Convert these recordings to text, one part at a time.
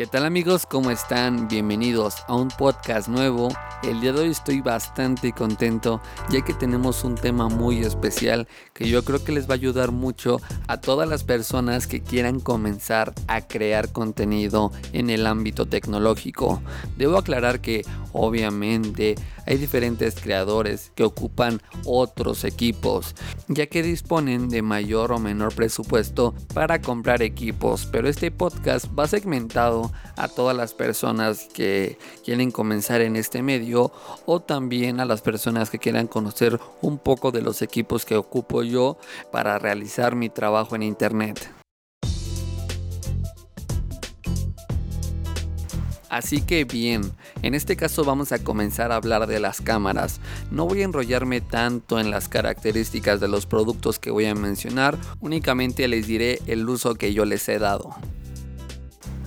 ¿Qué tal amigos? ¿Cómo están? Bienvenidos a un podcast nuevo. El día de hoy estoy bastante contento ya que tenemos un tema muy especial que yo creo que les va a ayudar mucho a todas las personas que quieran comenzar a crear contenido en el ámbito tecnológico. Debo aclarar que obviamente hay diferentes creadores que ocupan otros equipos ya que disponen de mayor o menor presupuesto para comprar equipos, pero este podcast va segmentado a todas las personas que quieren comenzar en este medio o también a las personas que quieran conocer un poco de los equipos que ocupo yo para realizar mi trabajo en internet. Así que bien, en este caso vamos a comenzar a hablar de las cámaras. No voy a enrollarme tanto en las características de los productos que voy a mencionar, únicamente les diré el uso que yo les he dado.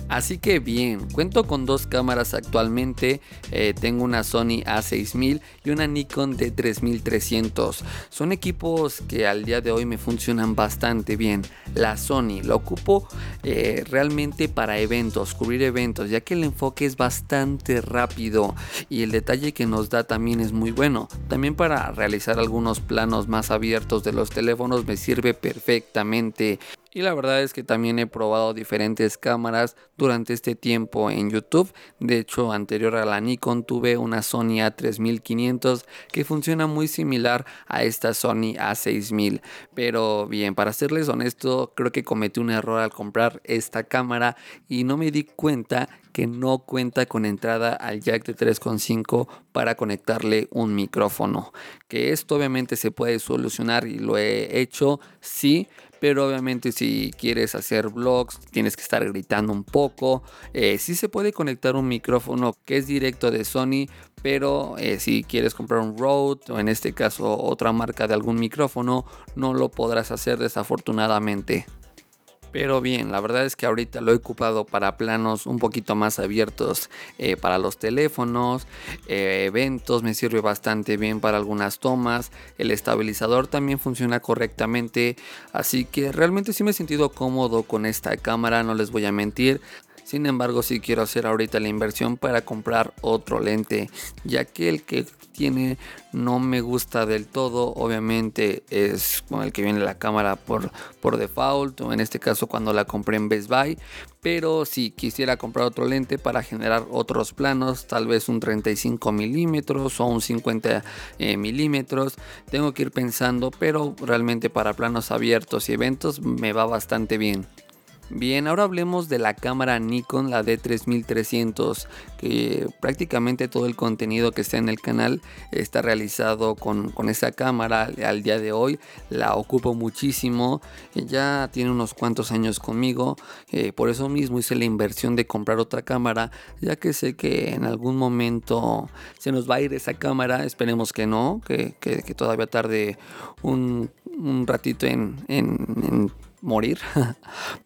Así que bien, cuento con dos cámaras actualmente, eh, tengo una Sony A6000 y una Nikon D3300. Son equipos que al día de hoy me funcionan bastante bien. La Sony la ocupo eh, realmente para eventos, cubrir eventos, ya que el enfoque es bastante rápido y el detalle que nos da también es muy bueno. También para realizar algunos planos más abiertos de los teléfonos me sirve perfectamente. Y la verdad es que también he probado diferentes cámaras durante este tiempo en YouTube. De hecho, anterior a la Nikon tuve una Sony A3500 que funciona muy similar a esta Sony A6000. Pero bien, para serles honesto, creo que cometí un error al comprar esta cámara y no me di cuenta que no cuenta con entrada al jack de 3.5 para conectarle un micrófono. Que esto obviamente se puede solucionar y lo he hecho, sí, pero obviamente si quieres hacer vlogs tienes que estar gritando un poco. Eh, sí se puede conectar un micrófono que es directo de Sony, pero eh, si quieres comprar un Rode o en este caso otra marca de algún micrófono, no lo podrás hacer desafortunadamente. Pero bien, la verdad es que ahorita lo he ocupado para planos un poquito más abiertos eh, para los teléfonos, eh, eventos, me sirve bastante bien para algunas tomas. El estabilizador también funciona correctamente, así que realmente sí me he sentido cómodo con esta cámara, no les voy a mentir. Sin embargo, sí quiero hacer ahorita la inversión para comprar otro lente, ya que el que tiene no me gusta del todo. Obviamente es con el que viene la cámara por, por default, o en este caso cuando la compré en Best Buy. Pero si quisiera comprar otro lente para generar otros planos, tal vez un 35 milímetros o un 50 eh, milímetros, tengo que ir pensando, pero realmente para planos abiertos y eventos me va bastante bien. Bien, ahora hablemos de la cámara Nikon, la D3300, que prácticamente todo el contenido que está en el canal está realizado con, esa cámara al día de hoy. La ocupo muchísimo, ya tiene unos cuantos años conmigo, eh, por eso mismo hice la inversión de comprar otra cámara, ya que sé que en algún momento se nos va a ir esa cámara, esperemos que no, que, todavía tarde un, ratito en, en morir.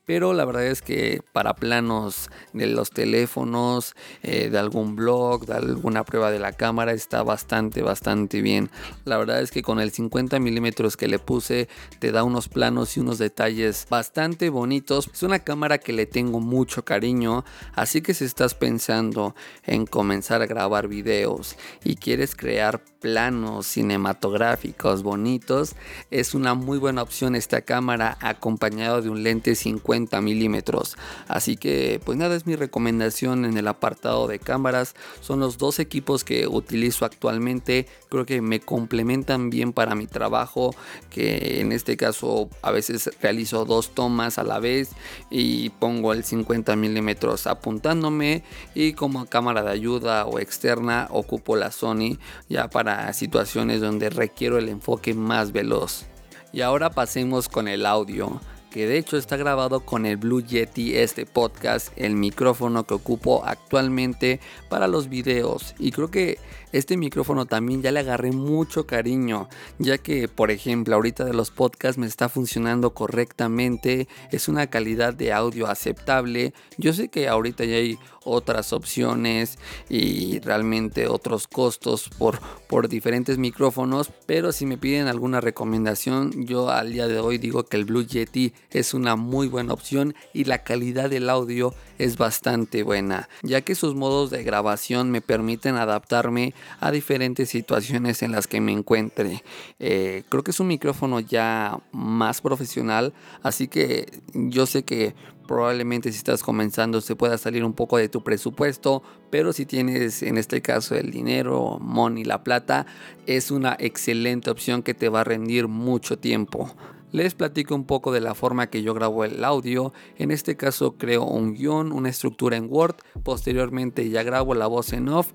Pero la verdad es que para planos de los teléfonos, eh, de algún blog, de alguna prueba de la cámara, está bastante, bastante bien. La verdad es que con el 50 milímetros que le puse, te da unos planos y unos detalles bastante bonitos. Es una cámara que le tengo mucho cariño. Así que si estás pensando en comenzar a grabar videos y quieres crear planos cinematográficos bonitos, es una muy buena opción esta cámara acompañada de un lente 50 milímetros. Así que pues nada es mi recomendación en el apartado de cámaras. Son los dos equipos que utilizo actualmente. Creo que me complementan bien para mi trabajo. Que en este caso a veces realizo dos tomas a la vez y pongo el 50 milímetros apuntándome. Y como cámara de ayuda o externa ocupo la Sony ya para situaciones donde requiero el enfoque más veloz. Y ahora pasemos con el audio que de hecho está grabado con el Blue Yeti este podcast, el micrófono que ocupo actualmente para los videos. Y creo que este micrófono también ya le agarré mucho cariño, ya que por ejemplo ahorita de los podcasts me está funcionando correctamente, es una calidad de audio aceptable. Yo sé que ahorita ya hay otras opciones y realmente otros costos por, por diferentes micrófonos, pero si me piden alguna recomendación, yo al día de hoy digo que el Blue Yeti es una muy buena opción y la calidad del audio es bastante buena, ya que sus modos de grabación me permiten adaptarme a diferentes situaciones en las que me encuentre. Eh, creo que es un micrófono ya más profesional, así que yo sé que probablemente si estás comenzando se pueda salir un poco de tu presupuesto, pero si tienes en este caso el dinero, money, la plata, es una excelente opción que te va a rendir mucho tiempo. Les platico un poco de la forma que yo grabo el audio. En este caso creo un guion, una estructura en Word. Posteriormente ya grabo la voz en off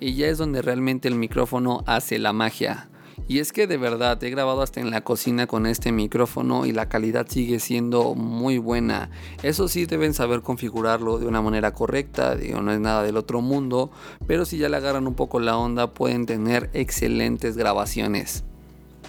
y ya es donde realmente el micrófono hace la magia. Y es que de verdad he grabado hasta en la cocina con este micrófono y la calidad sigue siendo muy buena. Eso sí deben saber configurarlo de una manera correcta, digo, no es nada del otro mundo, pero si ya le agarran un poco la onda pueden tener excelentes grabaciones.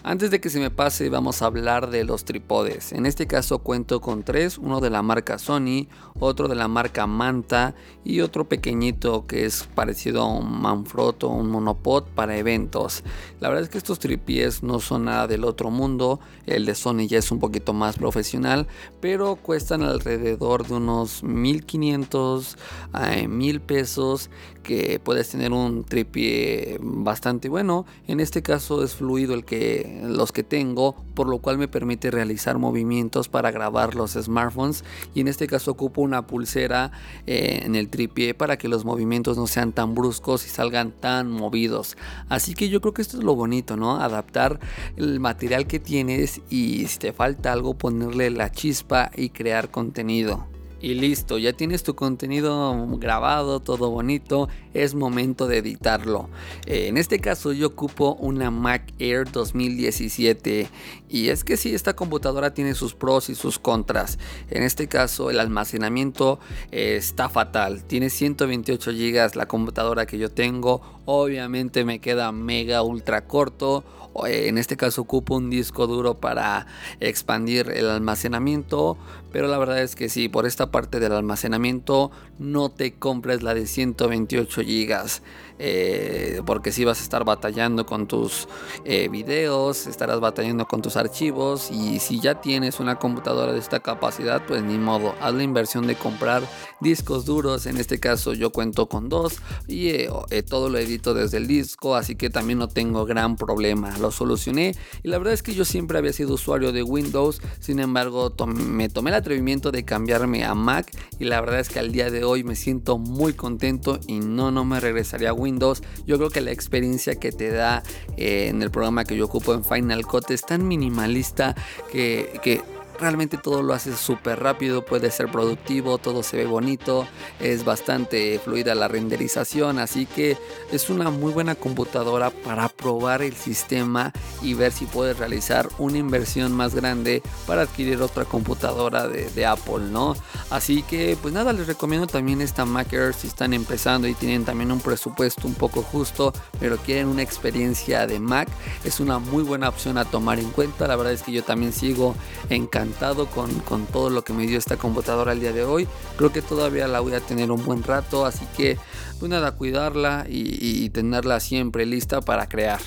Antes de que se me pase vamos a hablar de los trípodes. En este caso cuento con tres, uno de la marca Sony, otro de la marca Manta y otro pequeñito que es parecido a un Manfrotto, un monopod para eventos. La verdad es que estos tripies no son nada del otro mundo, el de Sony ya es un poquito más profesional, pero cuestan alrededor de unos 1500 a 1000 pesos que puedes tener un tripié bastante bueno. En este caso es fluido el que los que tengo, por lo cual me permite realizar movimientos para grabar los smartphones y en este caso ocupo una pulsera eh, en el tripié para que los movimientos no sean tan bruscos y salgan tan movidos. Así que yo creo que esto es lo bonito, ¿no? Adaptar el material que tienes y si te falta algo ponerle la chispa y crear contenido y listo, ya tienes tu contenido grabado, todo bonito, es momento de editarlo. Eh, en este caso yo ocupo una Mac Air 2017 y es que sí, esta computadora tiene sus pros y sus contras. En este caso el almacenamiento eh, está fatal, tiene 128 GB la computadora que yo tengo, obviamente me queda mega ultra corto en este caso ocupo un disco duro para expandir el almacenamiento pero la verdad es que sí por esta parte del almacenamiento no te compres la de 128 gigas eh, porque si vas a estar batallando con tus eh, videos, estarás batallando con tus archivos y si ya tienes una computadora de esta capacidad, pues ni modo, haz la inversión de comprar discos duros, en este caso yo cuento con dos y eh, todo lo edito desde el disco, así que también no tengo gran problema, lo solucioné y la verdad es que yo siempre había sido usuario de Windows, sin embargo me tomé el atrevimiento de cambiarme a Mac y la verdad es que al día de hoy me siento muy contento y no, no me regresaría a Windows Windows, yo creo que la experiencia que te da eh, en el programa que yo ocupo en Final Cut es tan minimalista que, que realmente todo lo hace súper rápido, puede ser productivo, todo se ve bonito, es bastante fluida la renderización, así que es una muy buena computadora para probar el sistema y ver si puedes realizar una inversión más grande para adquirir otra computadora de, Apple, ¿no? Así que pues nada, les recomiendo también esta Mac Air si están empezando y tienen también un presupuesto un poco justo, pero quieren una experiencia de Mac, es una muy buena opción a tomar en cuenta, la verdad es que yo también sigo encantado con, con, todo lo que me dio esta computadora el día de hoy. Creo que todavía la voy a tener un buen rato, así que pues nada, cuidarla y tenerla siempre lista para crear.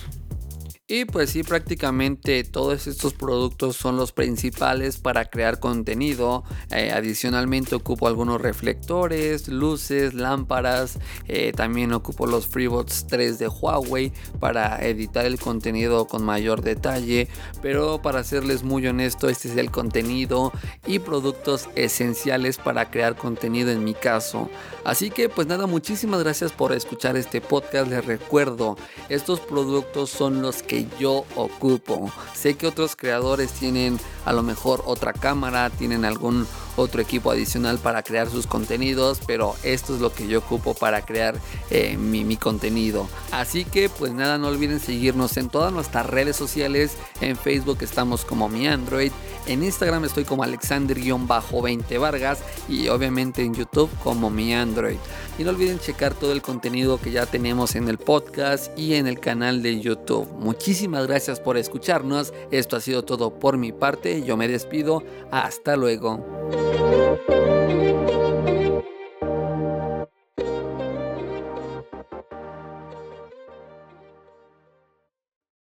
Y pues sí, prácticamente todos estos productos son los principales para crear contenido. Eh, adicionalmente ocupo algunos reflectores, luces, lámparas. Eh, también ocupo los FreeBots 3 de Huawei para editar el contenido con mayor detalle. Pero para serles muy honesto, este es el contenido y productos esenciales para crear contenido en mi caso. Así que pues nada, muchísimas gracias por escuchar este podcast. Les recuerdo, estos productos son los yo ocupo. Sé que otros creadores tienen a lo mejor otra cámara, tienen algún otro equipo adicional para crear sus contenidos, pero esto es lo que yo ocupo para crear eh, mi, mi, contenido. Así que pues nada, no olviden seguirnos en todas nuestras redes sociales. En Facebook estamos como mi Android, en Instagram estoy como Alexander-20 Vargas y obviamente en YouTube como mi Android. Y no olviden checar todo el contenido que ya tenemos en el podcast y en el canal de YouTube. Muchísimas gracias por escucharnos. Esto ha sido todo por mi parte. Yo me despido. Hasta luego. Música